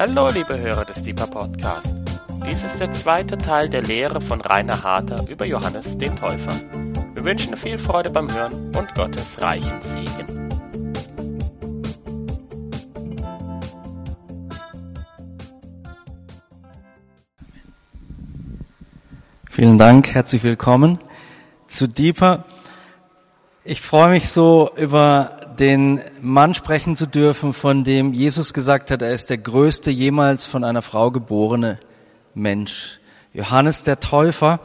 Hallo, liebe Hörer des Deeper Podcast. Dies ist der zweite Teil der Lehre von Rainer Harter über Johannes den Täufer. Wir wünschen viel Freude beim Hören und Gottes reichen Segen. Vielen Dank, herzlich willkommen zu Deeper. Ich freue mich so über den Mann sprechen zu dürfen, von dem Jesus gesagt hat, er ist der größte jemals von einer Frau geborene Mensch. Johannes der Täufer,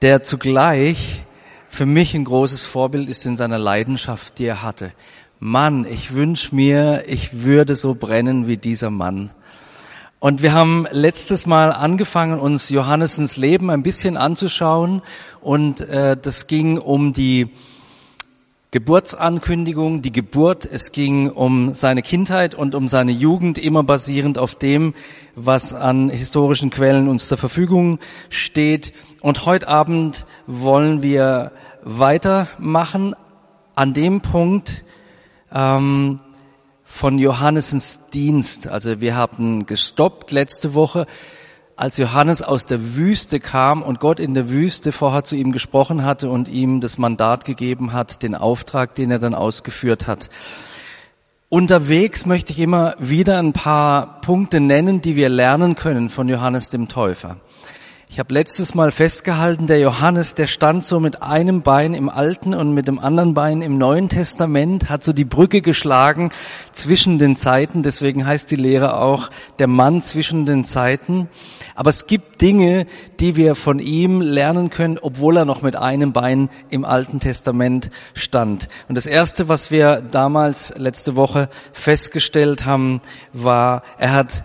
der zugleich für mich ein großes Vorbild ist in seiner Leidenschaft, die er hatte. Mann, ich wünsche mir, ich würde so brennen wie dieser Mann. Und wir haben letztes Mal angefangen, uns Johannessens Leben ein bisschen anzuschauen. Und äh, das ging um die Geburtsankündigung, die Geburt. Es ging um seine Kindheit und um seine Jugend, immer basierend auf dem, was an historischen Quellen uns zur Verfügung steht. Und heute Abend wollen wir weitermachen an dem Punkt ähm, von Johannessens Dienst. Also wir haben gestoppt letzte Woche als Johannes aus der Wüste kam und Gott in der Wüste vorher zu ihm gesprochen hatte und ihm das Mandat gegeben hat, den Auftrag, den er dann ausgeführt hat. Unterwegs möchte ich immer wieder ein paar Punkte nennen, die wir lernen können von Johannes dem Täufer. Ich habe letztes Mal festgehalten, der Johannes, der stand so mit einem Bein im Alten und mit dem anderen Bein im Neuen Testament, hat so die Brücke geschlagen zwischen den Zeiten. Deswegen heißt die Lehre auch der Mann zwischen den Zeiten. Aber es gibt Dinge, die wir von ihm lernen können, obwohl er noch mit einem Bein im Alten Testament stand. Und das Erste, was wir damals letzte Woche festgestellt haben, war, er hat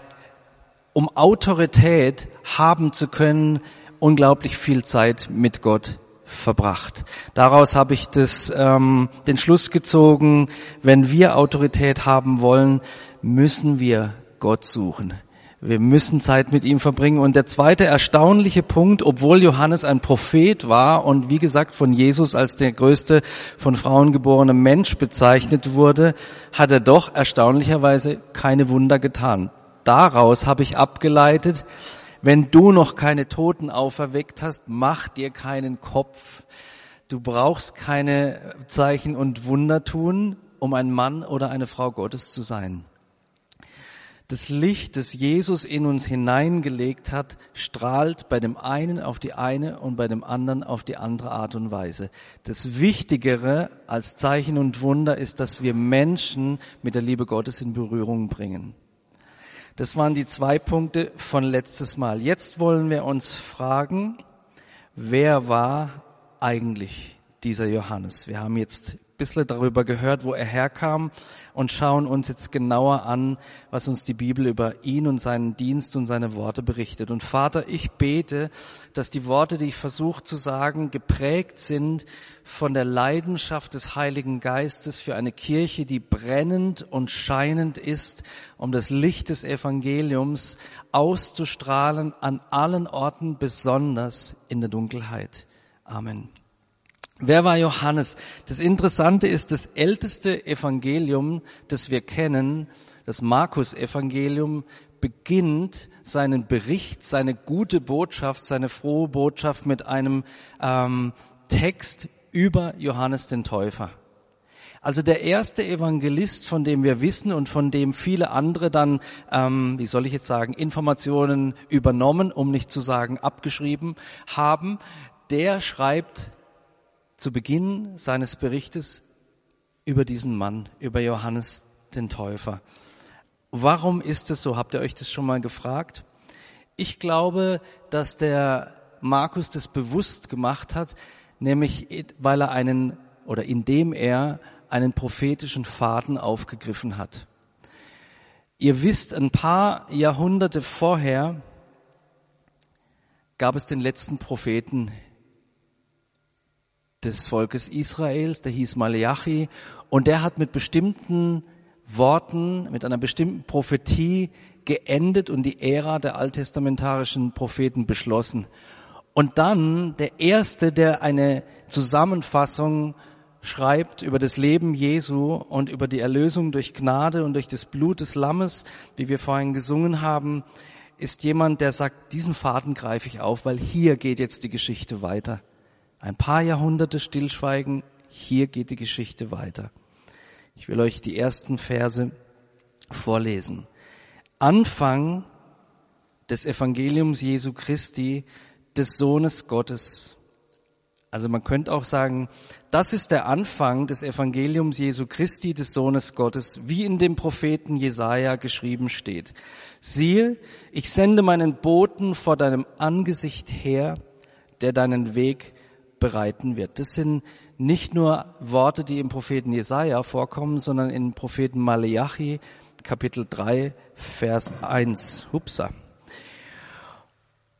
um Autorität haben zu können, unglaublich viel Zeit mit Gott verbracht. Daraus habe ich das, ähm, den Schluss gezogen, wenn wir Autorität haben wollen, müssen wir Gott suchen. Wir müssen Zeit mit ihm verbringen. Und der zweite erstaunliche Punkt, obwohl Johannes ein Prophet war und wie gesagt von Jesus als der größte von Frauen geborene Mensch bezeichnet wurde, hat er doch erstaunlicherweise keine Wunder getan daraus habe ich abgeleitet, wenn du noch keine Toten auferweckt hast, mach dir keinen Kopf. Du brauchst keine Zeichen und Wunder tun, um ein Mann oder eine Frau Gottes zu sein. Das Licht, das Jesus in uns hineingelegt hat, strahlt bei dem einen auf die eine und bei dem anderen auf die andere Art und Weise. Das Wichtigere als Zeichen und Wunder ist, dass wir Menschen mit der Liebe Gottes in Berührung bringen. Das waren die zwei Punkte von letztes Mal. Jetzt wollen wir uns fragen, wer war eigentlich dieser Johannes? Wir haben jetzt bisschen darüber gehört, wo er herkam und schauen uns jetzt genauer an, was uns die Bibel über ihn und seinen Dienst und seine Worte berichtet. Und Vater, ich bete, dass die Worte, die ich versuche zu sagen, geprägt sind von der Leidenschaft des Heiligen Geistes für eine Kirche, die brennend und scheinend ist, um das Licht des Evangeliums auszustrahlen an allen Orten, besonders in der Dunkelheit. Amen. Wer war Johannes? Das Interessante ist, das älteste Evangelium, das wir kennen, das Markus-Evangelium, beginnt seinen Bericht, seine gute Botschaft, seine frohe Botschaft mit einem ähm, Text über Johannes den Täufer. Also der erste Evangelist, von dem wir wissen und von dem viele andere dann, ähm, wie soll ich jetzt sagen, Informationen übernommen, um nicht zu sagen abgeschrieben haben, der schreibt zu Beginn seines Berichtes über diesen Mann, über Johannes den Täufer. Warum ist es so? Habt ihr euch das schon mal gefragt? Ich glaube, dass der Markus das bewusst gemacht hat, nämlich weil er einen oder indem er einen prophetischen Faden aufgegriffen hat. Ihr wisst, ein paar Jahrhunderte vorher gab es den letzten Propheten des Volkes Israels, der hieß Malachi, und der hat mit bestimmten Worten, mit einer bestimmten Prophetie geendet und die Ära der alttestamentarischen Propheten beschlossen. Und dann der erste, der eine Zusammenfassung schreibt über das Leben Jesu und über die Erlösung durch Gnade und durch das Blut des Lammes, wie wir vorhin gesungen haben, ist jemand, der sagt, diesen Faden greife ich auf, weil hier geht jetzt die Geschichte weiter. Ein paar Jahrhunderte Stillschweigen, hier geht die Geschichte weiter. Ich will euch die ersten Verse vorlesen. Anfang des Evangeliums Jesu Christi, des Sohnes Gottes. Also man könnte auch sagen, das ist der Anfang des Evangeliums Jesu Christi, des Sohnes Gottes, wie in dem Propheten Jesaja geschrieben steht. Siehe, ich sende meinen Boten vor deinem Angesicht her, der deinen Weg bereiten wird. Das sind nicht nur Worte, die im Propheten Jesaja vorkommen, sondern im Propheten Maleachi, Kapitel 3, Vers 1. Hupsa.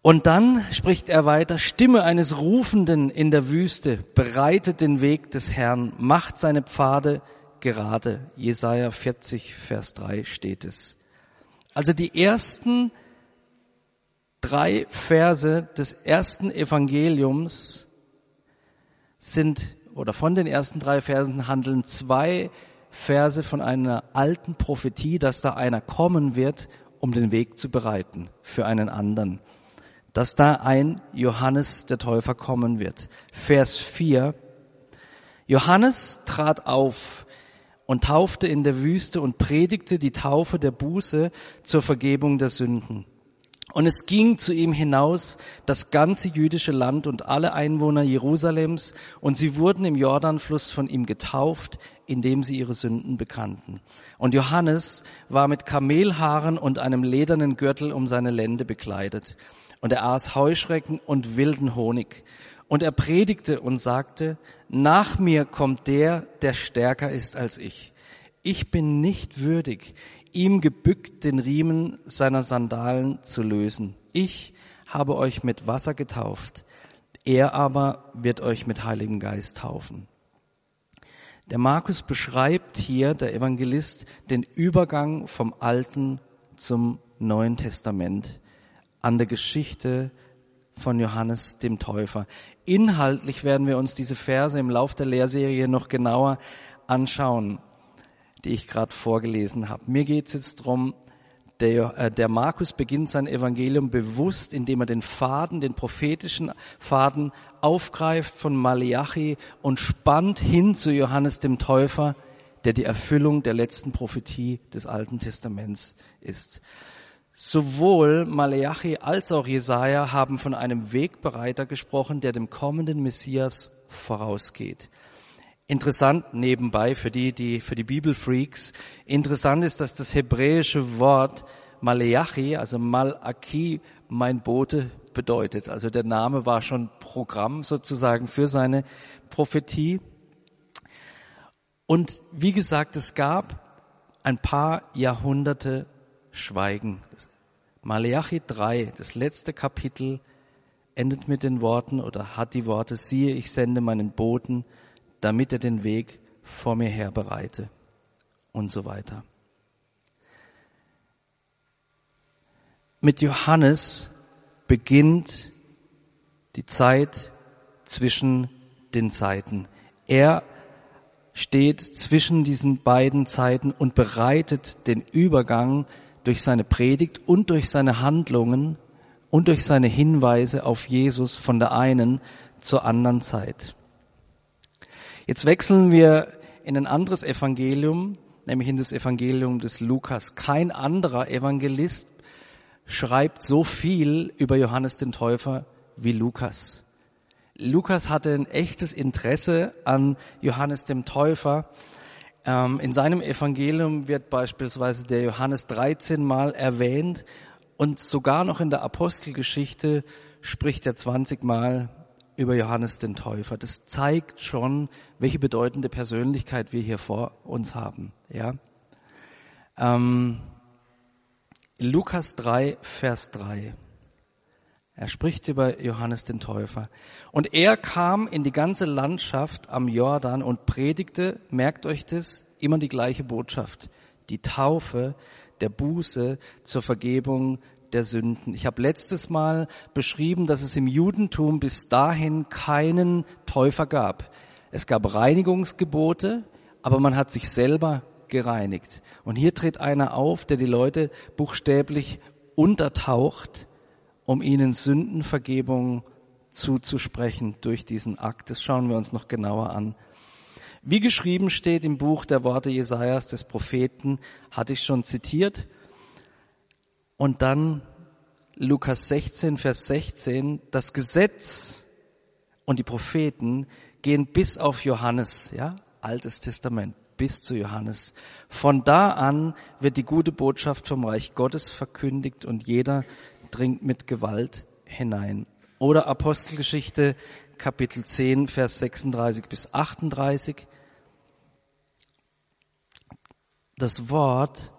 Und dann spricht er weiter, Stimme eines Rufenden in der Wüste, bereitet den Weg des Herrn, macht seine Pfade gerade. Jesaja 40, Vers 3 steht es. Also die ersten drei Verse des ersten Evangeliums sind, oder von den ersten drei Versen handeln zwei Verse von einer alten Prophetie, dass da einer kommen wird, um den Weg zu bereiten für einen anderen dass da ein Johannes der Täufer kommen wird. Vers 4. Johannes trat auf und taufte in der Wüste und predigte die Taufe der Buße zur Vergebung der Sünden. Und es ging zu ihm hinaus das ganze jüdische Land und alle Einwohner Jerusalems, und sie wurden im Jordanfluss von ihm getauft, indem sie ihre Sünden bekannten. Und Johannes war mit Kamelhaaren und einem ledernen Gürtel um seine Lände bekleidet und er aß Heuschrecken und wilden Honig. Und er predigte und sagte, nach mir kommt der, der stärker ist als ich. Ich bin nicht würdig, ihm gebückt den Riemen seiner Sandalen zu lösen. Ich habe euch mit Wasser getauft, er aber wird euch mit Heiligem Geist taufen. Der Markus beschreibt hier, der Evangelist, den Übergang vom Alten zum Neuen Testament an der Geschichte von Johannes dem Täufer. Inhaltlich werden wir uns diese Verse im Lauf der Lehrserie noch genauer anschauen, die ich gerade vorgelesen habe. Mir geht es jetzt drum. der, äh, der Markus beginnt sein Evangelium bewusst, indem er den Faden, den prophetischen Faden aufgreift von Malachi und spannt hin zu Johannes dem Täufer, der die Erfüllung der letzten Prophetie des Alten Testaments ist. Sowohl Maleachi als auch Jesaja haben von einem Wegbereiter gesprochen, der dem kommenden Messias vorausgeht. Interessant nebenbei für die, die, für die Bibelfreaks. Interessant ist, dass das hebräische Wort Maleachi, also Malaki, mein Bote bedeutet. Also der Name war schon Programm sozusagen für seine Prophetie. Und wie gesagt, es gab ein paar Jahrhunderte Schweigen. Maleachi 3, das letzte Kapitel, endet mit den Worten oder hat die Worte, siehe, ich sende meinen Boten, damit er den Weg vor mir her bereite und so weiter. Mit Johannes beginnt die Zeit zwischen den Zeiten. Er steht zwischen diesen beiden Zeiten und bereitet den Übergang durch seine Predigt und durch seine Handlungen und durch seine Hinweise auf Jesus von der einen zur anderen Zeit. Jetzt wechseln wir in ein anderes Evangelium, nämlich in das Evangelium des Lukas. Kein anderer Evangelist schreibt so viel über Johannes den Täufer wie Lukas. Lukas hatte ein echtes Interesse an Johannes dem Täufer ähm, in seinem Evangelium wird beispielsweise der Johannes 13 mal erwähnt und sogar noch in der Apostelgeschichte spricht er 20 mal über Johannes den Täufer. Das zeigt schon, welche bedeutende Persönlichkeit wir hier vor uns haben. Ja. Ähm, Lukas 3, Vers 3. Er spricht über Johannes den Täufer. Und er kam in die ganze Landschaft am Jordan und predigte, merkt euch das, immer die gleiche Botschaft. Die Taufe der Buße zur Vergebung der Sünden. Ich habe letztes Mal beschrieben, dass es im Judentum bis dahin keinen Täufer gab. Es gab Reinigungsgebote, aber man hat sich selber gereinigt. Und hier tritt einer auf, der die Leute buchstäblich untertaucht, um ihnen Sündenvergebung zuzusprechen durch diesen Akt. Das schauen wir uns noch genauer an. Wie geschrieben steht im Buch der Worte Jesajas des Propheten, hatte ich schon zitiert. Und dann Lukas 16, Vers 16, das Gesetz und die Propheten gehen bis auf Johannes, ja, Altes Testament, bis zu Johannes. Von da an wird die gute Botschaft vom Reich Gottes verkündigt und jeder dringt mit Gewalt hinein. Oder Apostelgeschichte Kapitel 10, Vers 36 bis 38. Das Wort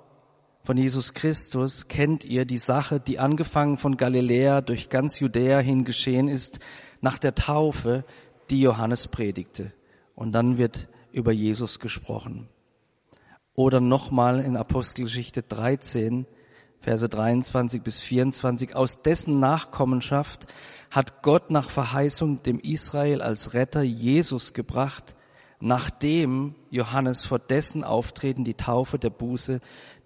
von Jesus Christus kennt ihr, die Sache, die angefangen von Galiläa durch ganz Judäa hin geschehen ist, nach der Taufe, die Johannes predigte. Und dann wird über Jesus gesprochen. Oder nochmal in Apostelgeschichte 13, Verse 23 bis 24, aus dessen Nachkommenschaft hat Gott nach Verheißung dem Israel als Retter Jesus gebracht, nachdem Johannes vor dessen Auftreten die Taufe der Buße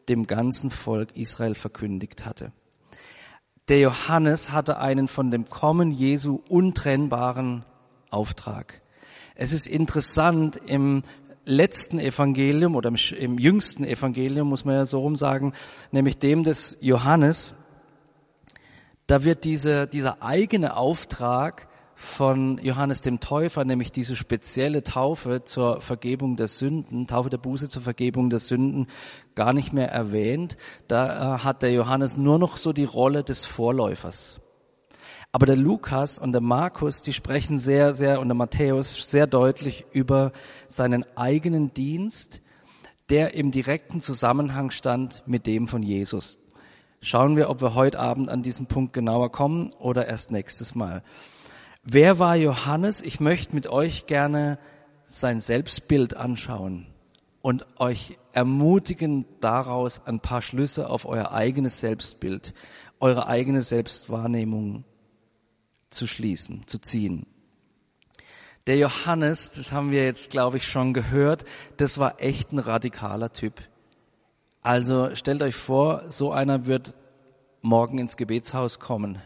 dem ganzen Volk Israel verkündigt hatte. Der Johannes hatte einen von dem Kommen Jesu untrennbaren Auftrag. Es ist interessant, im letzten Evangelium oder im, jüngsten Evangelium, muss man ja so rum sagen, nämlich dem des Johannes, da wird diese, dieser eigene Auftrag von Johannes dem Täufer, nämlich diese spezielle Taufe zur Vergebung der Sünden, Taufe der Buße zur Vergebung der Sünden, gar nicht mehr erwähnt. Da äh, hat der Johannes nur noch so die Rolle des Vorläufers. Aber der Lukas und der Markus, die sprechen sehr, sehr, und der Matthäus sehr deutlich über seinen eigenen Dienst, der im direkten Zusammenhang stand mit dem von Jesus. Schauen wir, ob wir heute Abend an diesen Punkt genauer kommen oder erst nächstes Mal. Wer war Johannes? Ich möchte mit euch gerne sein Selbstbild anschauen und euch ermutigen, daraus ein paar Schlüsse auf euer eigenes Selbstbild, eure eigene Selbstwahrnehmung zu schließen, zu ziehen. Der Johannes, das haben wir jetzt, glaube ich, schon gehört, das war echt ein radikaler Typ. Also stellt euch vor, so einer wird morgen ins Gebetshaus kommen.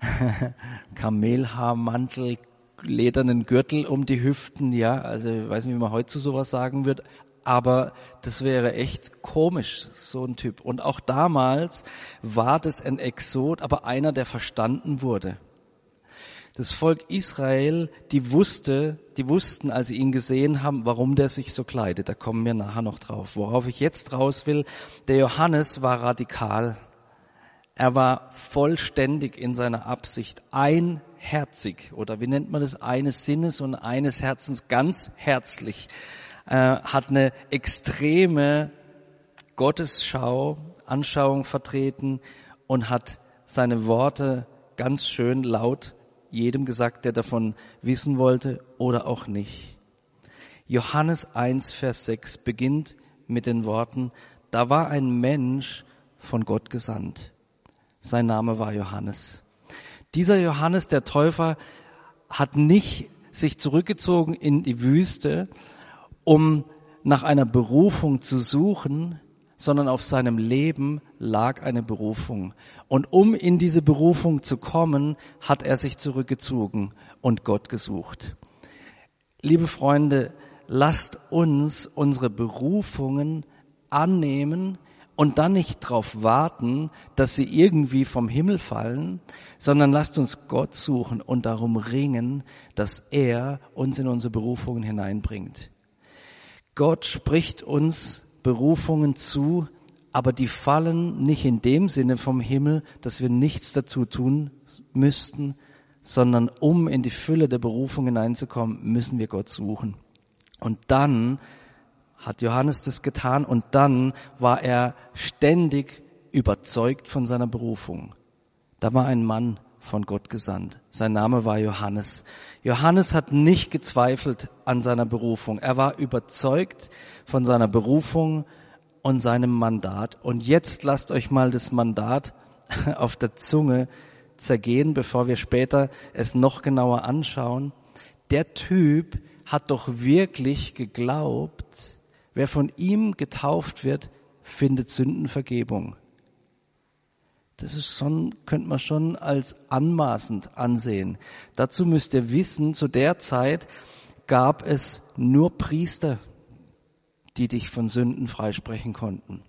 Kamelhaarmantel, ledernen Gürtel um die Hüften, ja, also ich weiß nicht, wie man heute zu sowas sagen wird, aber das wäre echt komisch, so ein Typ. Und auch damals war das ein Exot, aber einer, der verstanden wurde. Das Volk Israel, die wusste, die wussten, als sie ihn gesehen haben, warum der sich so kleidet. Da kommen wir nachher noch drauf. Worauf ich jetzt raus will, der Johannes war radikal. Er war vollständig in seiner Absicht, einherzig, oder wie nennt man das, eines Sinnes und eines Herzens, ganz herzlich äh, hat eine extreme Gottesschau, Anschauung vertreten und hat seine Worte ganz schön laut jedem gesagt, der davon wissen wollte oder auch nicht. Johannes 1, Vers 6 beginnt mit den Worten, da war ein Mensch von Gott gesandt. Sein Name war Johannes. Dieser Johannes der Täufer hat nicht sich zurückgezogen in die Wüste, um nach einer Berufung zu suchen, sondern auf seinem Leben lag eine Berufung. Und um in diese Berufung zu kommen, hat er sich zurückgezogen und Gott gesucht. Liebe Freunde, lasst uns unsere Berufungen annehmen und dann nicht darauf warten, dass sie irgendwie vom Himmel fallen, sondern lasst uns Gott suchen und darum ringen, dass er uns in unsere Berufungen hineinbringt. Gott spricht uns Berufungen zu, aber die fallen nicht in dem Sinne vom Himmel, dass wir nichts dazu tun müssten, sondern um in die Fülle der Berufung hineinzukommen, müssen wir Gott suchen. Und dann hat Johannes das getan und dann war er ständig überzeugt von seiner Berufung. Da war ein Mann, von Gott gesandt. Sein Name war Johannes. Johannes hat nicht gezweifelt an seiner Berufung. Er war überzeugt von seiner Berufung und seinem Mandat. Und jetzt lasst euch mal das Mandat auf der Zunge zergehen, bevor wir später es noch genauer anschauen. der Typ hat doch wirklich geglaubt, wer von ihm getauft wird, findet Sündenvergebung. Das ist schon, könnte man schon als anmaßend ansehen. Dazu müsst ihr wissen, zu der Zeit gab es nur Priester, die dich von Sünden freisprechen konnten.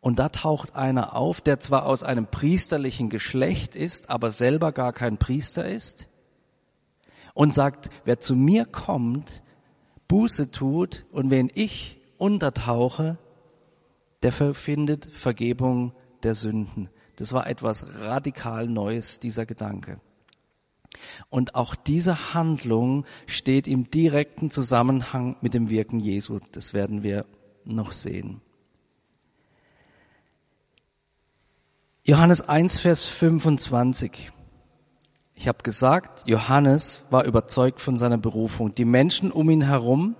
Und da taucht einer auf, der zwar aus einem priesterlichen Geschlecht ist, aber selber gar kein Priester ist und sagt, wer zu mir kommt, Buße tut und wen ich untertauche, der findet Vergebung der Sünden. Das war etwas radikal Neues, dieser Gedanke. Und auch diese Handlung steht im direkten Zusammenhang mit dem Wirken Jesu. Das werden wir noch sehen. Johannes 1, Vers 25. Ich habe gesagt, Johannes war überzeugt von seiner Berufung. Die Menschen um ihn herum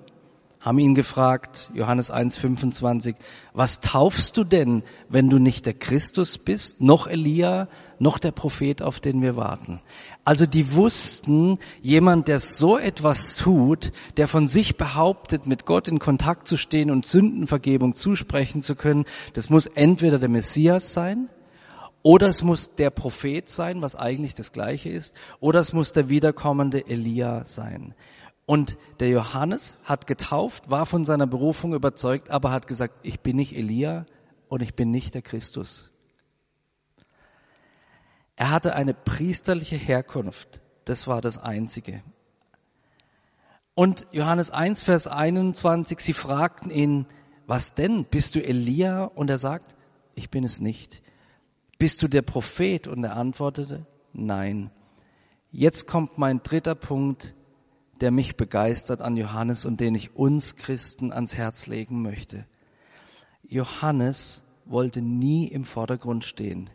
haben ihn gefragt, Johannes 1, 25, was taufst du denn, wenn du nicht der Christus bist, noch Elia, noch der Prophet, auf den wir warten? Also die wussten, jemand, der so etwas tut, der von sich behauptet, mit Gott in Kontakt zu stehen und Sündenvergebung zusprechen zu können, das muss entweder der Messias sein, oder es muss der Prophet sein, was eigentlich das gleiche ist, oder es muss der wiederkommende Elia sein. Und der Johannes hat getauft, war von seiner Berufung überzeugt, aber hat gesagt, ich bin nicht Elia und ich bin nicht der Christus. Er hatte eine priesterliche Herkunft. Das war das Einzige. Und Johannes 1, Vers 21, sie fragten ihn, was denn? Bist du Elia? Und er sagt, ich bin es nicht. Bist du der Prophet? Und er antwortete, nein. Jetzt kommt mein dritter Punkt der mich begeistert an Johannes und den ich uns Christen ans Herz legen möchte. Johannes wollte nie im Vordergrund stehen.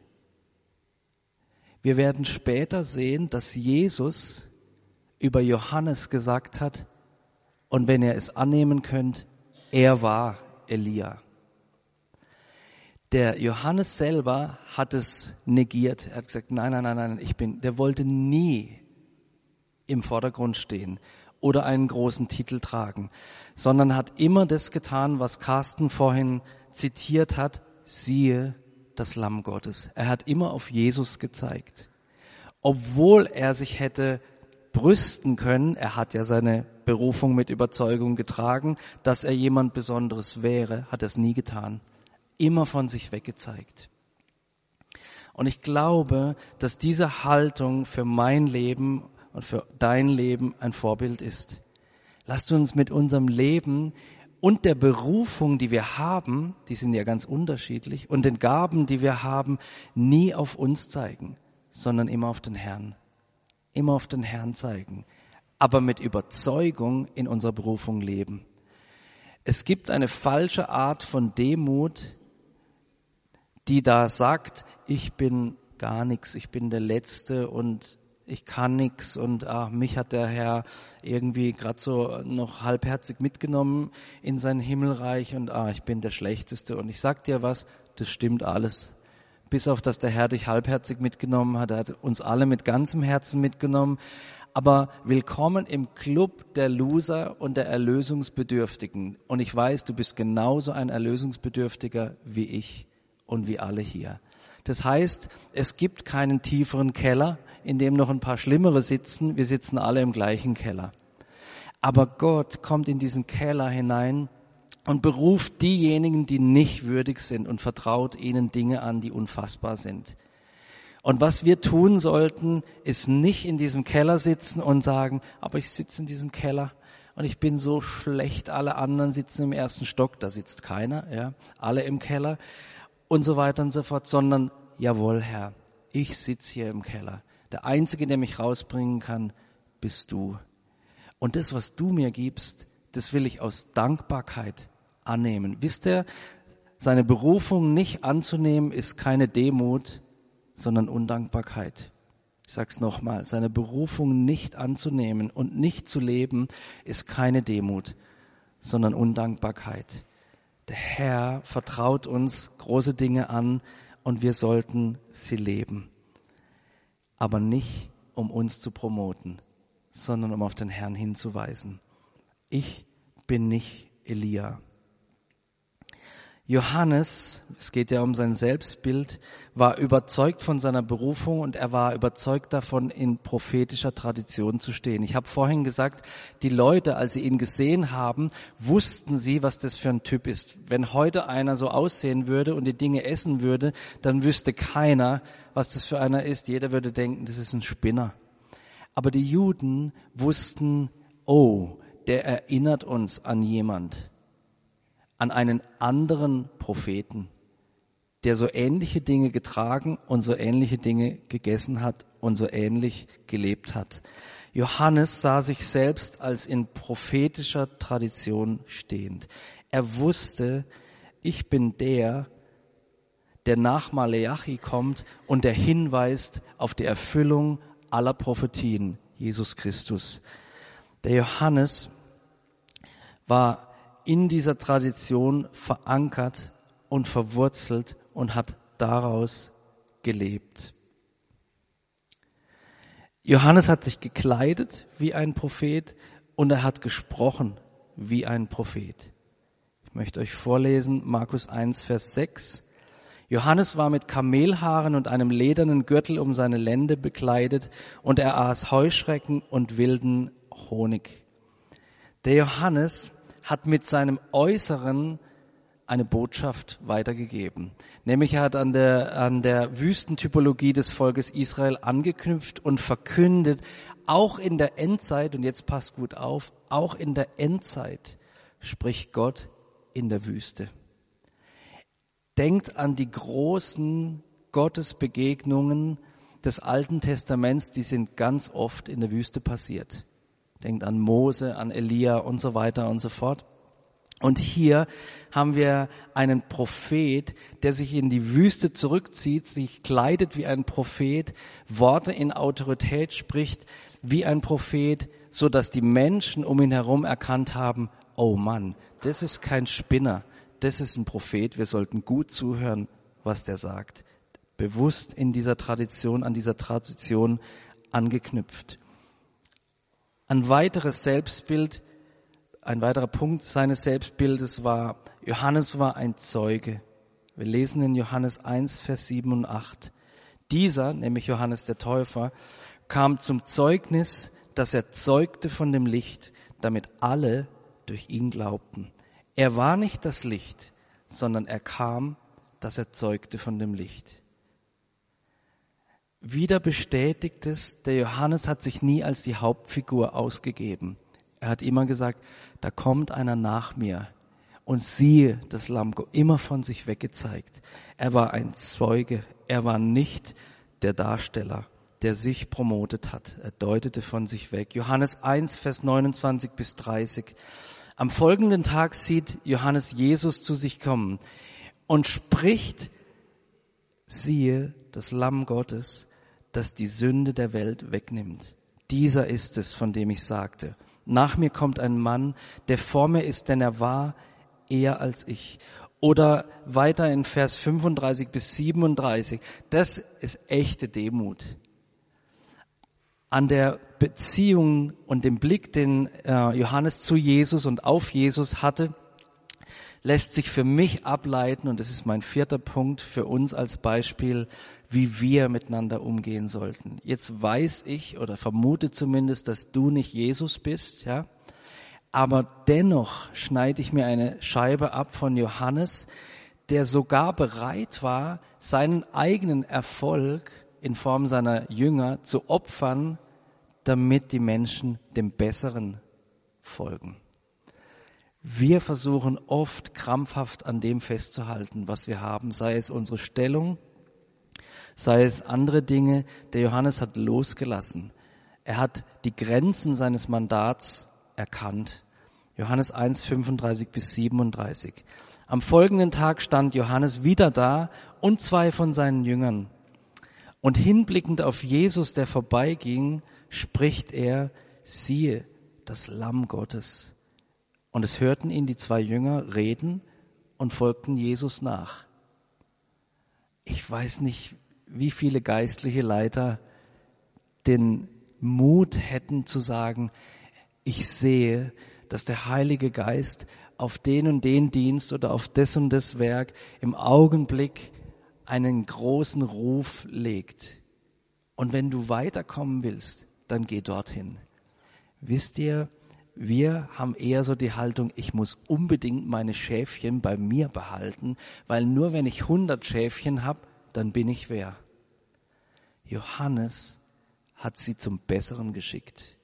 Wir werden später sehen, dass Jesus über Johannes gesagt hat, und wenn ihr es annehmen könnt, er war Elia. Der Johannes selber hat es negiert. Er hat gesagt, nein, nein, nein, nein, ich bin, der wollte nie im Vordergrund stehen oder einen großen Titel tragen, sondern hat immer das getan, was Carsten vorhin zitiert hat, siehe das Lamm Gottes. Er hat immer auf Jesus gezeigt. Obwohl er sich hätte brüsten können, er hat ja seine Berufung mit Überzeugung getragen, dass er jemand Besonderes wäre, hat er es nie getan. Immer von sich weggezeigt. Und ich glaube, dass diese Haltung für mein Leben und für dein Leben ein Vorbild ist. Lasst uns mit unserem Leben und der Berufung, die wir haben, die sind ja ganz unterschiedlich, und den Gaben, die wir haben, nie auf uns zeigen, sondern immer auf den Herrn. Immer auf den Herrn zeigen, aber mit Überzeugung in unserer Berufung leben. Es gibt eine falsche Art von Demut, die da sagt, ich bin gar nichts, ich bin der Letzte und ich kann nix und ach, mich hat der Herr irgendwie gerade so noch halbherzig mitgenommen in sein Himmelreich und ah, ich bin der Schlechteste. Und ich sag dir was, das stimmt alles. Bis auf, dass der Herr dich halbherzig mitgenommen hat, er hat uns alle mit ganzem Herzen mitgenommen. Aber willkommen im Club der Loser und der Erlösungsbedürftigen. Und ich weiß, du bist genauso ein Erlösungsbedürftiger wie ich und wie alle hier. Das heißt, es gibt keinen tieferen Keller, in dem noch ein paar Schlimmere sitzen. Wir sitzen alle im gleichen Keller. Aber Gott kommt in diesen Keller hinein und beruft diejenigen, die nicht würdig sind und vertraut ihnen Dinge an, die unfassbar sind. Und was wir tun sollten, ist nicht in diesem Keller sitzen und sagen, aber ich sitze in diesem Keller und ich bin so schlecht, alle anderen sitzen im ersten Stock, da sitzt keiner, ja, alle im Keller und so weiter und so fort, sondern jawohl, Herr, ich sitze hier im Keller. Der Einzige, der mich rausbringen kann, bist du. Und das, was du mir gibst, das will ich aus Dankbarkeit annehmen. Wisst ihr, seine Berufung nicht anzunehmen, ist keine Demut, sondern Undankbarkeit. Ich sag's nochmal, seine Berufung nicht anzunehmen und nicht zu leben, ist keine Demut, sondern Undankbarkeit. Der Herr vertraut uns große Dinge an und wir sollten sie leben aber nicht um uns zu promoten, sondern um auf den Herrn hinzuweisen. Ich bin nicht Elia. Johannes, es geht ja um sein Selbstbild, war überzeugt von seiner Berufung und er war überzeugt davon, in prophetischer Tradition zu stehen. Ich habe vorhin gesagt, die Leute, als sie ihn gesehen haben, wussten sie, was das für ein Typ ist. Wenn heute einer so aussehen würde und die Dinge essen würde, dann wüsste keiner, was das für einer ist. Jeder würde denken, das ist ein Spinner. Aber die Juden wussten, oh, der erinnert uns an jemand an einen anderen Propheten, der so ähnliche Dinge getragen und so ähnliche Dinge gegessen hat und so ähnlich gelebt hat. Johannes sah sich selbst als in prophetischer Tradition stehend. Er wusste, ich bin der, der nach Maleachi kommt und der hinweist auf die Erfüllung aller Prophetien, Jesus Christus. Der Johannes war in dieser Tradition verankert und verwurzelt und hat daraus gelebt. Johannes hat sich gekleidet wie ein Prophet und er hat gesprochen wie ein Prophet. Ich möchte euch vorlesen, Markus 1, Vers 6. Johannes war mit Kamelhaaren und einem ledernen Gürtel um seine Lände bekleidet und er aß Heuschrecken und wilden Honig. Der Johannes hat mit seinem Äußeren eine Botschaft weitergegeben. Nämlich er hat an der, an der Wüstentypologie des Volkes Israel angeknüpft und verkündet, auch in der Endzeit, und jetzt passt gut auf, auch in der Endzeit spricht Gott in der Wüste. Denkt an die großen Gottesbegegnungen des Alten Testaments, die sind ganz oft in der Wüste passiert. Denkt an Mose, an Elia und so weiter und so fort. Und hier haben wir einen Prophet, der sich in die Wüste zurückzieht, sich kleidet wie ein Prophet, Worte in Autorität spricht wie ein Prophet, so dass die Menschen um ihn herum erkannt haben, oh Mann, das ist kein Spinner, das ist ein Prophet, wir sollten gut zuhören, was der sagt. Bewusst in dieser Tradition, an dieser Tradition angeknüpft. Ein weiteres Selbstbild, ein weiterer Punkt seines Selbstbildes war, Johannes war ein Zeuge. Wir lesen in Johannes 1, Vers 7 und 8. Dieser, nämlich Johannes der Täufer, kam zum Zeugnis, dass er zeugte von dem Licht, damit alle durch ihn glaubten. Er war nicht das Licht, sondern er kam, dass er zeugte von dem Licht wieder bestätigt es, der Johannes hat sich nie als die Hauptfigur ausgegeben. Er hat immer gesagt, da kommt einer nach mir. Und siehe, das Lamm immer von sich weggezeigt. Er war ein Zeuge. Er war nicht der Darsteller, der sich promotet hat. Er deutete von sich weg. Johannes 1, Vers 29 bis 30. Am folgenden Tag sieht Johannes Jesus zu sich kommen und spricht, siehe, das Lamm Gottes, das die Sünde der Welt wegnimmt. Dieser ist es, von dem ich sagte. Nach mir kommt ein Mann, der vor mir ist, denn er war eher als ich. Oder weiter in Vers 35 bis 37. Das ist echte Demut. An der Beziehung und dem Blick, den äh, Johannes zu Jesus und auf Jesus hatte, lässt sich für mich ableiten, und das ist mein vierter Punkt für uns als Beispiel, wie wir miteinander umgehen sollten. Jetzt weiß ich oder vermute zumindest, dass du nicht Jesus bist, ja. Aber dennoch schneide ich mir eine Scheibe ab von Johannes, der sogar bereit war, seinen eigenen Erfolg in Form seiner Jünger zu opfern, damit die Menschen dem Besseren folgen. Wir versuchen oft krampfhaft an dem festzuhalten, was wir haben, sei es unsere Stellung, sei es andere Dinge. Der Johannes hat losgelassen. Er hat die Grenzen seines Mandats erkannt. Johannes 1, 35 bis 37. Am folgenden Tag stand Johannes wieder da und zwei von seinen Jüngern. Und hinblickend auf Jesus, der vorbeiging, spricht er, siehe, das Lamm Gottes. Und es hörten ihn die zwei Jünger reden und folgten Jesus nach. Ich weiß nicht, wie viele geistliche Leiter den Mut hätten zu sagen, ich sehe, dass der Heilige Geist auf den und den Dienst oder auf das und das Werk im Augenblick einen großen Ruf legt. Und wenn du weiterkommen willst, dann geh dorthin. Wisst ihr, wir haben eher so die Haltung, ich muss unbedingt meine Schäfchen bei mir behalten, weil nur wenn ich 100 Schäfchen habe, dann bin ich wer. Johannes hat sie zum Besseren geschickt.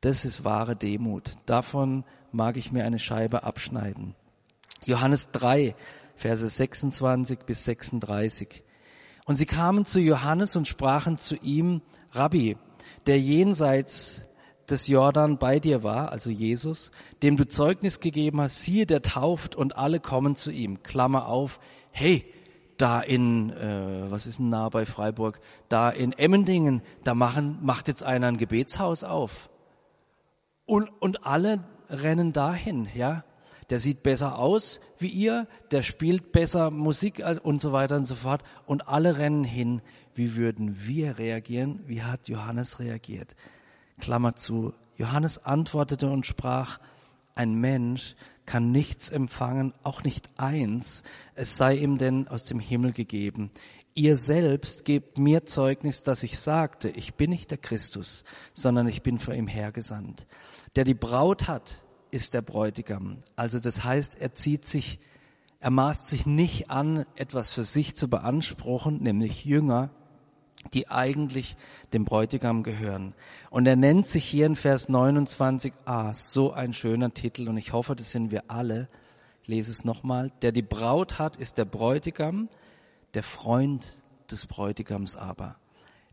Das ist wahre Demut. Davon mag ich mir eine Scheibe abschneiden. Johannes 3, Verse 26 bis 36. Und sie kamen zu Johannes und sprachen zu ihm, Rabbi, der jenseits des Jordan bei dir war, also Jesus, dem du Zeugnis gegeben hast, siehe, der tauft und alle kommen zu ihm. Klammer auf, hey, da in, äh, was ist denn nah bei Freiburg, da in Emmendingen, da machen, macht jetzt einer ein Gebetshaus auf. Und, und alle rennen dahin, ja. Der sieht besser aus wie ihr, der spielt besser Musik und so weiter und so fort. Und alle rennen hin. Wie würden wir reagieren? Wie hat Johannes reagiert? Klammer zu. Johannes antwortete und sprach, ein Mensch kann nichts empfangen, auch nicht eins, es sei ihm denn aus dem Himmel gegeben. Ihr selbst gebt mir Zeugnis, dass ich sagte, ich bin nicht der Christus, sondern ich bin vor ihm hergesandt. Der die Braut hat, ist der Bräutigam. Also das heißt, er zieht sich, er maßt sich nicht an, etwas für sich zu beanspruchen, nämlich Jünger, die eigentlich dem Bräutigam gehören. Und er nennt sich hier in Vers 29a, so ein schöner Titel, und ich hoffe, das sind wir alle. Ich lese es nochmal. Der die Braut hat, ist der Bräutigam, der Freund des Bräutigams aber,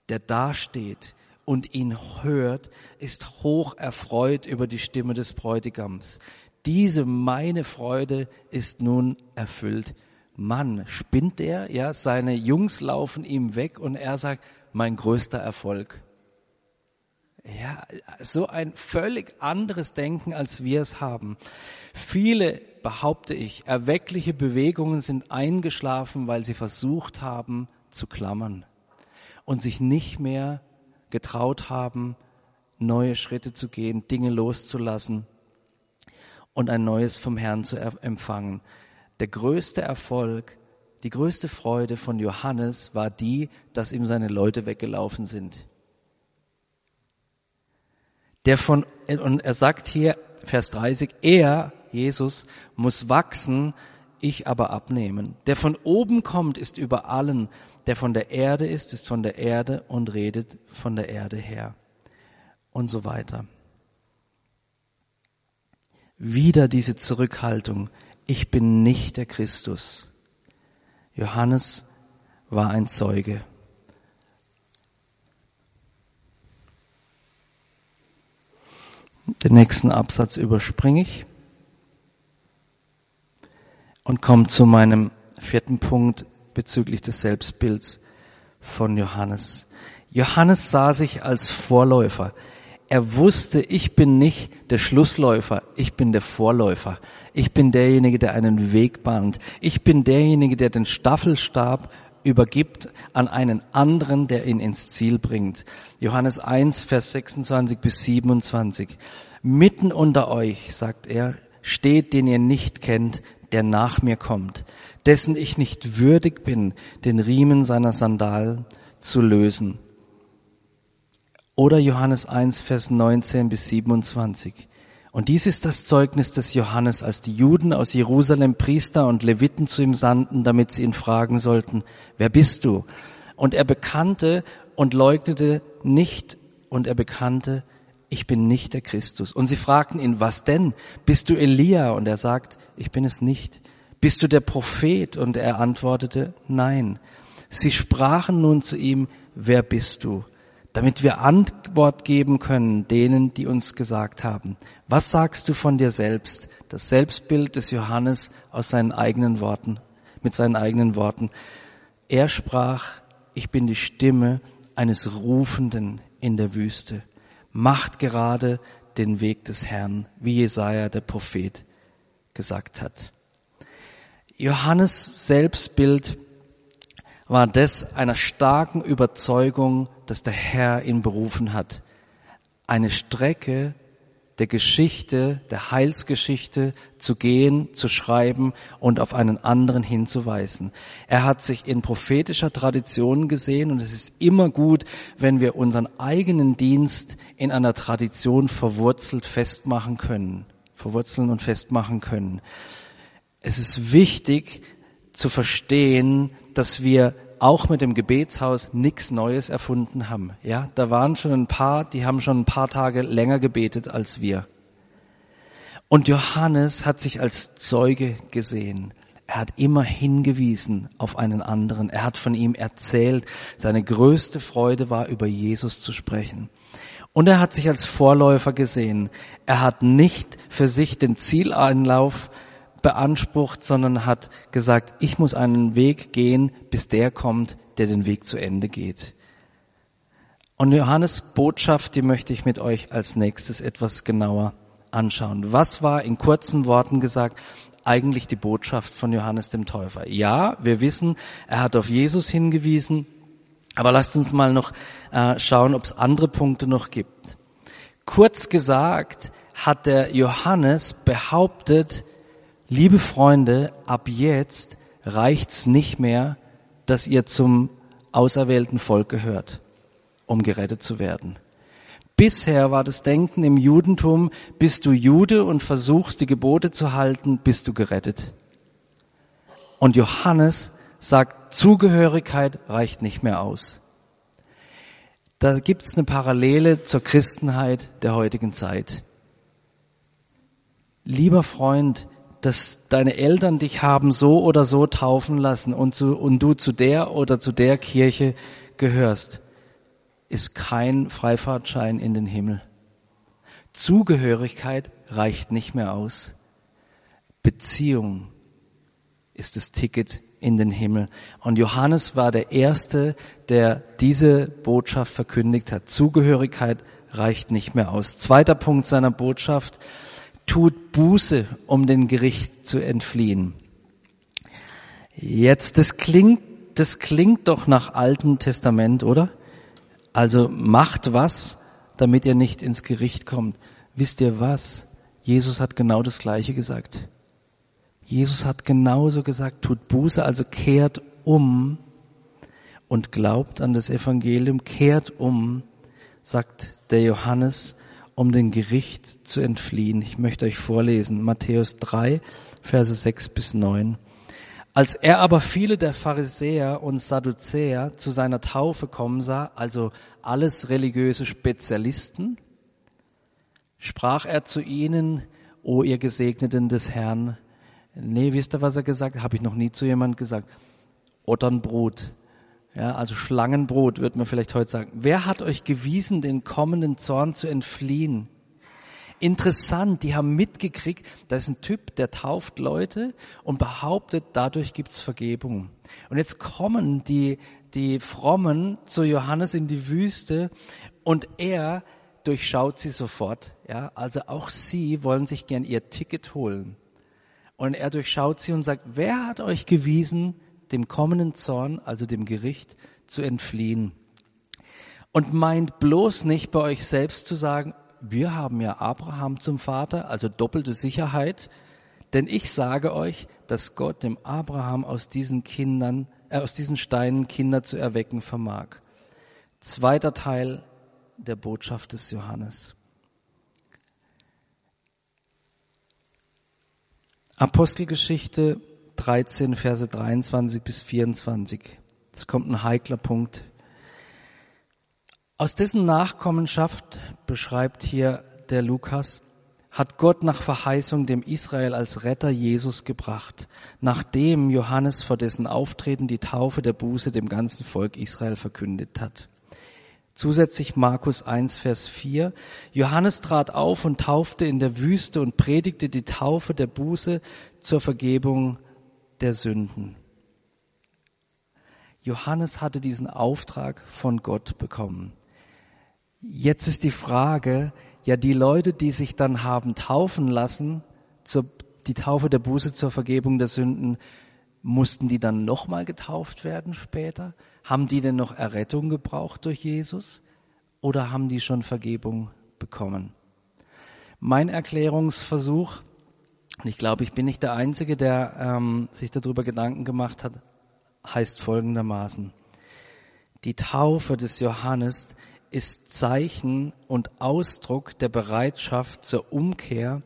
der dasteht und ihn hört, ist hoch erfreut über die Stimme des Bräutigams. Diese meine Freude ist nun erfüllt. Mann, spinnt der? Ja, seine Jungs laufen ihm weg und er sagt, mein größter Erfolg. Ja, so ein völlig anderes Denken, als wir es haben. Viele, behaupte ich, erweckliche Bewegungen sind eingeschlafen, weil sie versucht haben zu klammern und sich nicht mehr getraut haben, neue Schritte zu gehen, Dinge loszulassen und ein neues vom Herrn zu empfangen. Der größte Erfolg, die größte Freude von Johannes war die, dass ihm seine Leute weggelaufen sind. Der von, und er sagt hier, Vers 30, er, Jesus, muss wachsen, ich aber abnehmen. Der von oben kommt, ist über allen. Der von der Erde ist, ist von der Erde und redet von der Erde her. Und so weiter. Wieder diese Zurückhaltung. Ich bin nicht der Christus. Johannes war ein Zeuge. Den nächsten Absatz überspringe ich und komme zu meinem vierten Punkt bezüglich des Selbstbilds von Johannes. Johannes sah sich als Vorläufer. Er wusste, ich bin nicht der Schlussläufer, ich bin der Vorläufer. Ich bin derjenige, der einen Weg bahnt. Ich bin derjenige, der den Staffelstab übergibt an einen anderen, der ihn ins Ziel bringt. Johannes 1, Vers 26 bis 27. Mitten unter euch, sagt er, steht, den ihr nicht kennt, der nach mir kommt, dessen ich nicht würdig bin, den Riemen seiner Sandalen zu lösen. Oder Johannes 1, Vers 19 bis 27. Und dies ist das Zeugnis des Johannes, als die Juden aus Jerusalem Priester und Leviten zu ihm sandten, damit sie ihn fragen sollten, wer bist du? Und er bekannte und leugnete nicht, und er bekannte, ich bin nicht der Christus. Und sie fragten ihn, was denn? Bist du Elia? Und er sagt, ich bin es nicht. Bist du der Prophet? Und er antwortete, nein. Sie sprachen nun zu ihm, wer bist du? Damit wir Antwort geben können denen, die uns gesagt haben. Was sagst du von dir selbst? Das Selbstbild des Johannes aus seinen eigenen Worten, mit seinen eigenen Worten. Er sprach, ich bin die Stimme eines Rufenden in der Wüste. Macht gerade den Weg des Herrn, wie Jesaja der Prophet gesagt hat. Johannes Selbstbild war das einer starken Überzeugung, dass der Herr ihn berufen hat. Eine Strecke der Geschichte, der Heilsgeschichte zu gehen, zu schreiben und auf einen anderen hinzuweisen. Er hat sich in prophetischer Tradition gesehen und es ist immer gut, wenn wir unseren eigenen Dienst in einer Tradition verwurzelt festmachen können, verwurzeln und festmachen können. Es ist wichtig zu verstehen, dass wir auch mit dem Gebetshaus nichts Neues erfunden haben. Ja, da waren schon ein paar, die haben schon ein paar Tage länger gebetet als wir. Und Johannes hat sich als Zeuge gesehen. Er hat immer hingewiesen auf einen anderen. Er hat von ihm erzählt. Seine größte Freude war, über Jesus zu sprechen. Und er hat sich als Vorläufer gesehen. Er hat nicht für sich den Zieleinlauf beansprucht, sondern hat gesagt, ich muss einen Weg gehen, bis der kommt, der den Weg zu Ende geht. Und Johannes Botschaft, die möchte ich mit euch als nächstes etwas genauer anschauen. Was war in kurzen Worten gesagt eigentlich die Botschaft von Johannes dem Täufer? Ja, wir wissen, er hat auf Jesus hingewiesen, aber lasst uns mal noch äh, schauen, ob es andere Punkte noch gibt. Kurz gesagt hat der Johannes behauptet, liebe Freunde, ab jetzt reicht's nicht mehr, dass ihr zum auserwählten Volk gehört, um gerettet zu werden. Bisher war das Denken im Judentum, bist du Jude und versuchst die Gebote zu halten, bist du gerettet. Und Johannes sagt, Zugehörigkeit reicht nicht mehr aus. Da gibt's eine Parallele zur Christenheit der heutigen Zeit. Lieber Freund, dass deine Eltern dich haben so oder so taufen lassen und, zu, und du zu der oder zu der Kirche gehörst, ist kein Freifahrtschein in den Himmel. Zugehörigkeit reicht nicht mehr aus. Beziehung ist das Ticket in den Himmel. Und Johannes war der Erste, der diese Botschaft verkündigt hat. Zugehörigkeit reicht nicht mehr aus. Zweiter Punkt seiner Botschaft tut Buße, um den Gericht zu entfliehen. Jetzt, das klingt, das klingt doch nach Altem Testament, oder? Also macht was, damit ihr nicht ins Gericht kommt. Wisst ihr was? Jesus hat genau das Gleiche gesagt. Jesus hat genauso gesagt, tut Buße, also kehrt um und glaubt an das Evangelium, kehrt um, sagt der Johannes, um den Gericht zu entfliehen. Ich möchte euch vorlesen, Matthäus 3, Verse 6 bis 9. Als er aber viele der Pharisäer und Sadduzäer zu seiner Taufe kommen sah, also alles religiöse Spezialisten, sprach er zu ihnen, O ihr Gesegneten des Herrn. Nee, wisst ihr, was er gesagt hat? Habe ich noch nie zu jemand gesagt. Otternbrot. Ja, also Schlangenbrot, wird man vielleicht heute sagen. Wer hat euch gewiesen, den kommenden Zorn zu entfliehen? Interessant, die haben mitgekriegt, da ist ein Typ, der tauft Leute und behauptet, dadurch gibt's Vergebung. Und jetzt kommen die, die Frommen zu Johannes in die Wüste und er durchschaut sie sofort. Ja, also auch sie wollen sich gern ihr Ticket holen. Und er durchschaut sie und sagt, wer hat euch gewiesen, dem kommenden Zorn, also dem Gericht, zu entfliehen. Und meint bloß nicht bei euch selbst zu sagen, wir haben ja Abraham zum Vater, also doppelte Sicherheit, denn ich sage euch, dass Gott dem Abraham aus diesen Kindern, äh, aus diesen Steinen Kinder zu erwecken vermag. Zweiter Teil der Botschaft des Johannes. Apostelgeschichte 13, Verse 23 bis 24. Es kommt ein heikler Punkt. Aus dessen Nachkommenschaft, beschreibt hier der Lukas, hat Gott nach Verheißung dem Israel als Retter Jesus gebracht, nachdem Johannes vor dessen Auftreten die Taufe der Buße dem ganzen Volk Israel verkündet hat. Zusätzlich Markus 1, Vers 4. Johannes trat auf und taufte in der Wüste und predigte die Taufe der Buße zur Vergebung der Sünden. Johannes hatte diesen Auftrag von Gott bekommen. Jetzt ist die Frage, ja, die Leute, die sich dann haben taufen lassen, zur, die Taufe der Buße zur Vergebung der Sünden, Mussten die dann nochmal getauft werden später? Haben die denn noch Errettung gebraucht durch Jesus? Oder haben die schon Vergebung bekommen? Mein Erklärungsversuch, und ich glaube, ich bin nicht der Einzige, der ähm, sich darüber Gedanken gemacht hat, heißt folgendermaßen. Die Taufe des Johannes ist Zeichen und Ausdruck der Bereitschaft zur Umkehr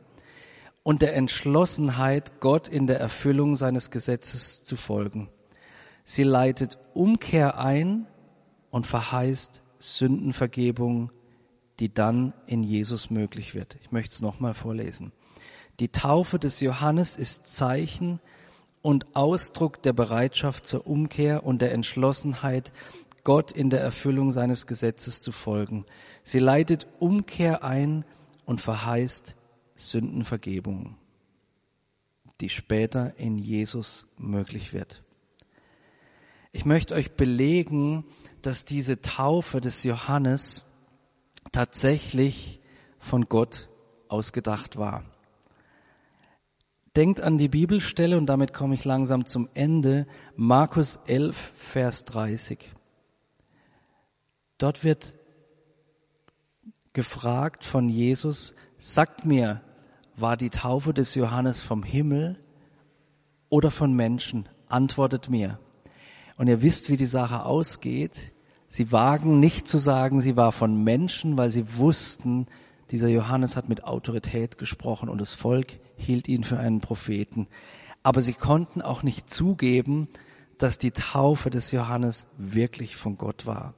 und der Entschlossenheit, Gott in der Erfüllung seines Gesetzes zu folgen. Sie leitet Umkehr ein und verheißt Sündenvergebung, die dann in Jesus möglich wird. Ich möchte es nochmal vorlesen. Die Taufe des Johannes ist Zeichen und Ausdruck der Bereitschaft zur Umkehr und der Entschlossenheit, Gott in der Erfüllung seines Gesetzes zu folgen. Sie leitet Umkehr ein und verheißt Sündenvergebung, die später in Jesus möglich wird. Ich möchte euch belegen, dass diese Taufe des Johannes tatsächlich von Gott ausgedacht war. Denkt an die Bibelstelle und damit komme ich langsam zum Ende. Markus 11, Vers 30. Dort wird gefragt von Jesus, sagt mir, war die Taufe des Johannes vom Himmel oder von Menschen? Antwortet mir. Und ihr wisst, wie die Sache ausgeht. Sie wagen nicht zu sagen, sie war von Menschen, weil sie wussten, dieser Johannes hat mit Autorität gesprochen und das Volk hielt ihn für einen Propheten. Aber sie konnten auch nicht zugeben, dass die Taufe des Johannes wirklich von Gott war.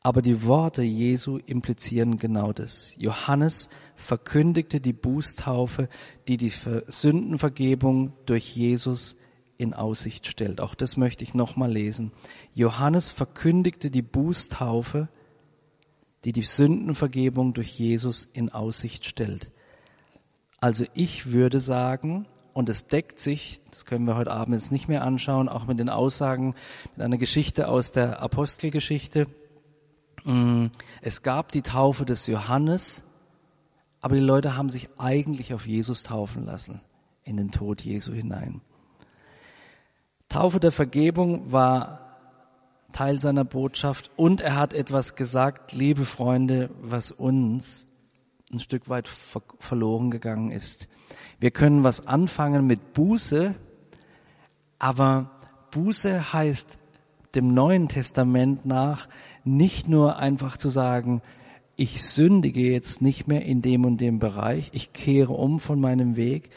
Aber die Worte Jesu implizieren genau das. Johannes verkündigte die Bußtaufe, die die Sündenvergebung durch Jesus in Aussicht stellt. Auch das möchte ich nochmal lesen. Johannes verkündigte die Bußtaufe, die die Sündenvergebung durch Jesus in Aussicht stellt. Also ich würde sagen, und es deckt sich, das können wir heute Abend jetzt nicht mehr anschauen, auch mit den Aussagen, mit einer Geschichte aus der Apostelgeschichte, Mm, es gab die Taufe des Johannes, aber die Leute haben sich eigentlich auf Jesus taufen lassen, in den Tod Jesu hinein. Taufe der Vergebung war Teil seiner Botschaft und er hat etwas gesagt, liebe Freunde, was uns ein Stück weit verloren gegangen ist. Wir können was anfangen mit Buße, aber Buße heißt dem Neuen Testament nach nicht nur einfach zu sagen, ich sündige jetzt nicht mehr in dem und dem Bereich, ich kehre um von meinem Weg,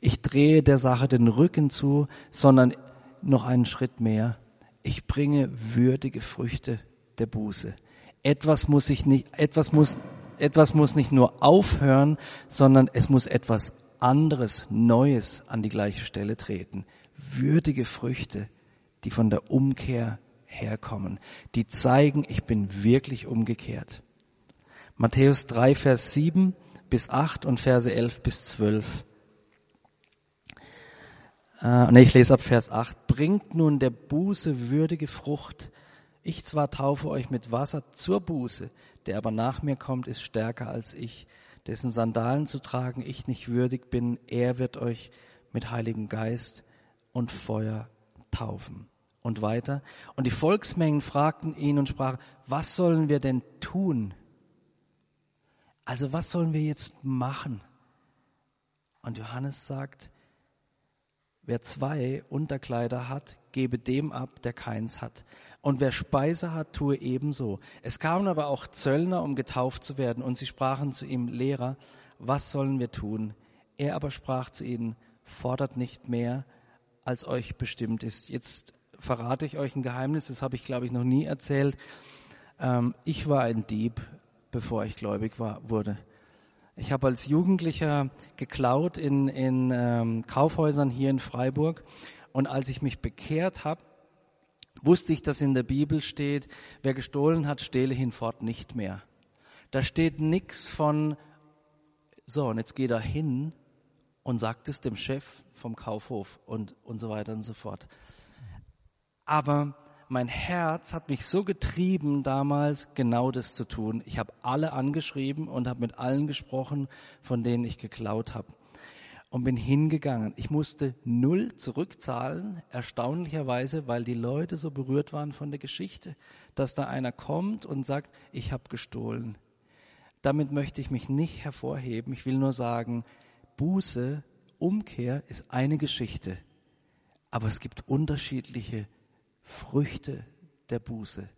ich drehe der Sache den Rücken zu, sondern noch einen Schritt mehr. Ich bringe würdige Früchte der Buße. Etwas muss sich nicht, etwas muss, etwas muss nicht nur aufhören, sondern es muss etwas anderes, Neues an die gleiche Stelle treten. Würdige Früchte, die von der Umkehr herkommen, die zeigen, ich bin wirklich umgekehrt. Matthäus 3, Vers 7 bis 8 und Verse 11 bis 12. Äh, nee, ich lese ab Vers 8. Bringt nun der Buße würdige Frucht. Ich zwar taufe euch mit Wasser zur Buße, der aber nach mir kommt, ist stärker als ich, dessen Sandalen zu tragen ich nicht würdig bin. Er wird euch mit Heiligem Geist und Feuer taufen und weiter. Und die Volksmengen fragten ihn und sprachen, was sollen wir denn tun? Also was sollen wir jetzt machen? Und Johannes sagt, wer zwei Unterkleider hat, gebe dem ab, der keins hat. Und wer Speise hat, tue ebenso. Es kamen aber auch Zöllner, um getauft zu werden, und sie sprachen zu ihm, Lehrer, was sollen wir tun? Er aber sprach zu ihnen, fordert nicht mehr, als euch bestimmt ist. Jetzt verrate ich euch ein Geheimnis, das habe ich, glaube ich, noch nie erzählt. Ähm, ich war ein Dieb, bevor ich gläubig war, wurde. Ich habe als Jugendlicher geklaut in, in ähm, Kaufhäusern hier in Freiburg. Und als ich mich bekehrt habe, wusste ich, dass in der Bibel steht, wer gestohlen hat, stehle hinfort nicht mehr. Da steht nichts von, so, und jetzt geh da hin und sagt es dem Chef vom Kaufhof und, und so weiter und so fort. Aber mein Herz hat mich so getrieben, damals genau das zu tun. Ich habe alle angeschrieben und habe mit allen gesprochen, von denen ich geklaut habe. Und bin hingegangen. Ich musste null zurückzahlen, erstaunlicherweise, weil die Leute so berührt waren von der Geschichte, dass da einer kommt und sagt, ich habe gestohlen. Damit möchte ich mich nicht hervorheben. Ich will nur sagen, Buße, Umkehr ist eine Geschichte. Aber es gibt unterschiedliche Früchte der Buße,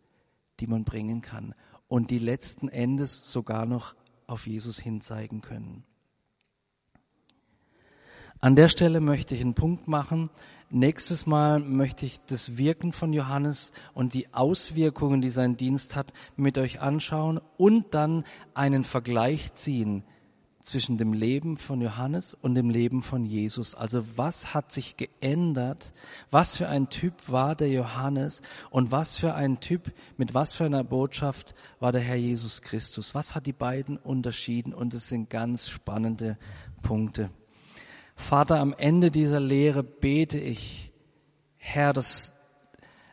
die man bringen kann und die letzten Endes sogar noch auf Jesus hinzeigen können. An der Stelle möchte ich einen Punkt machen. Nächstes Mal möchte ich das Wirken von Johannes und die Auswirkungen, die sein Dienst hat, mit euch anschauen und dann einen Vergleich ziehen zwischen dem Leben von Johannes und dem Leben von Jesus. Also was hat sich geändert? Was für ein Typ war der Johannes und was für ein Typ, mit was für einer Botschaft war der Herr Jesus Christus? Was hat die beiden unterschieden? Und es sind ganz spannende Punkte. Vater, am Ende dieser Lehre bete ich, Herr, dass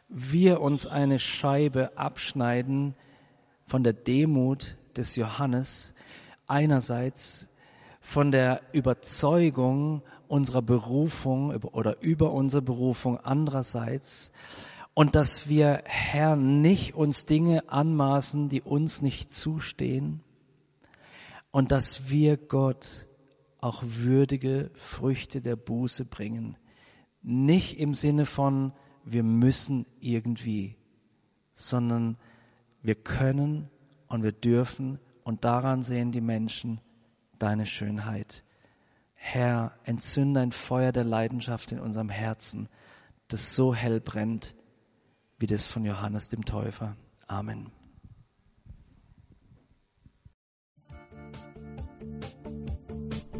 wir uns eine Scheibe abschneiden von der Demut des Johannes, einerseits von der Überzeugung unserer Berufung oder über unsere Berufung andererseits und dass wir, Herr, nicht uns Dinge anmaßen, die uns nicht zustehen und dass wir Gott auch würdige Früchte der Buße bringen. Nicht im Sinne von, wir müssen irgendwie, sondern wir können und wir dürfen und daran sehen die Menschen deine Schönheit. Herr, entzünde ein Feuer der Leidenschaft in unserem Herzen, das so hell brennt wie das von Johannes dem Täufer. Amen.